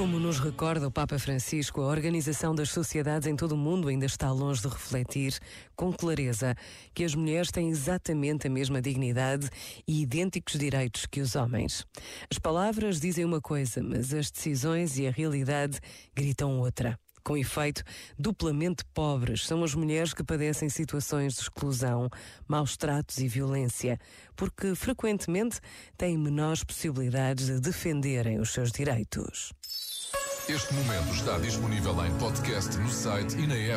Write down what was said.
Como nos recorda o Papa Francisco, a organização das sociedades em todo o mundo ainda está longe de refletir com clareza que as mulheres têm exatamente a mesma dignidade e idênticos direitos que os homens. As palavras dizem uma coisa, mas as decisões e a realidade gritam outra. Com efeito, duplamente pobres são as mulheres que padecem situações de exclusão, maus tratos e violência, porque frequentemente têm menores possibilidades de defenderem os seus direitos. Este momento está disponível em podcast no site e na app.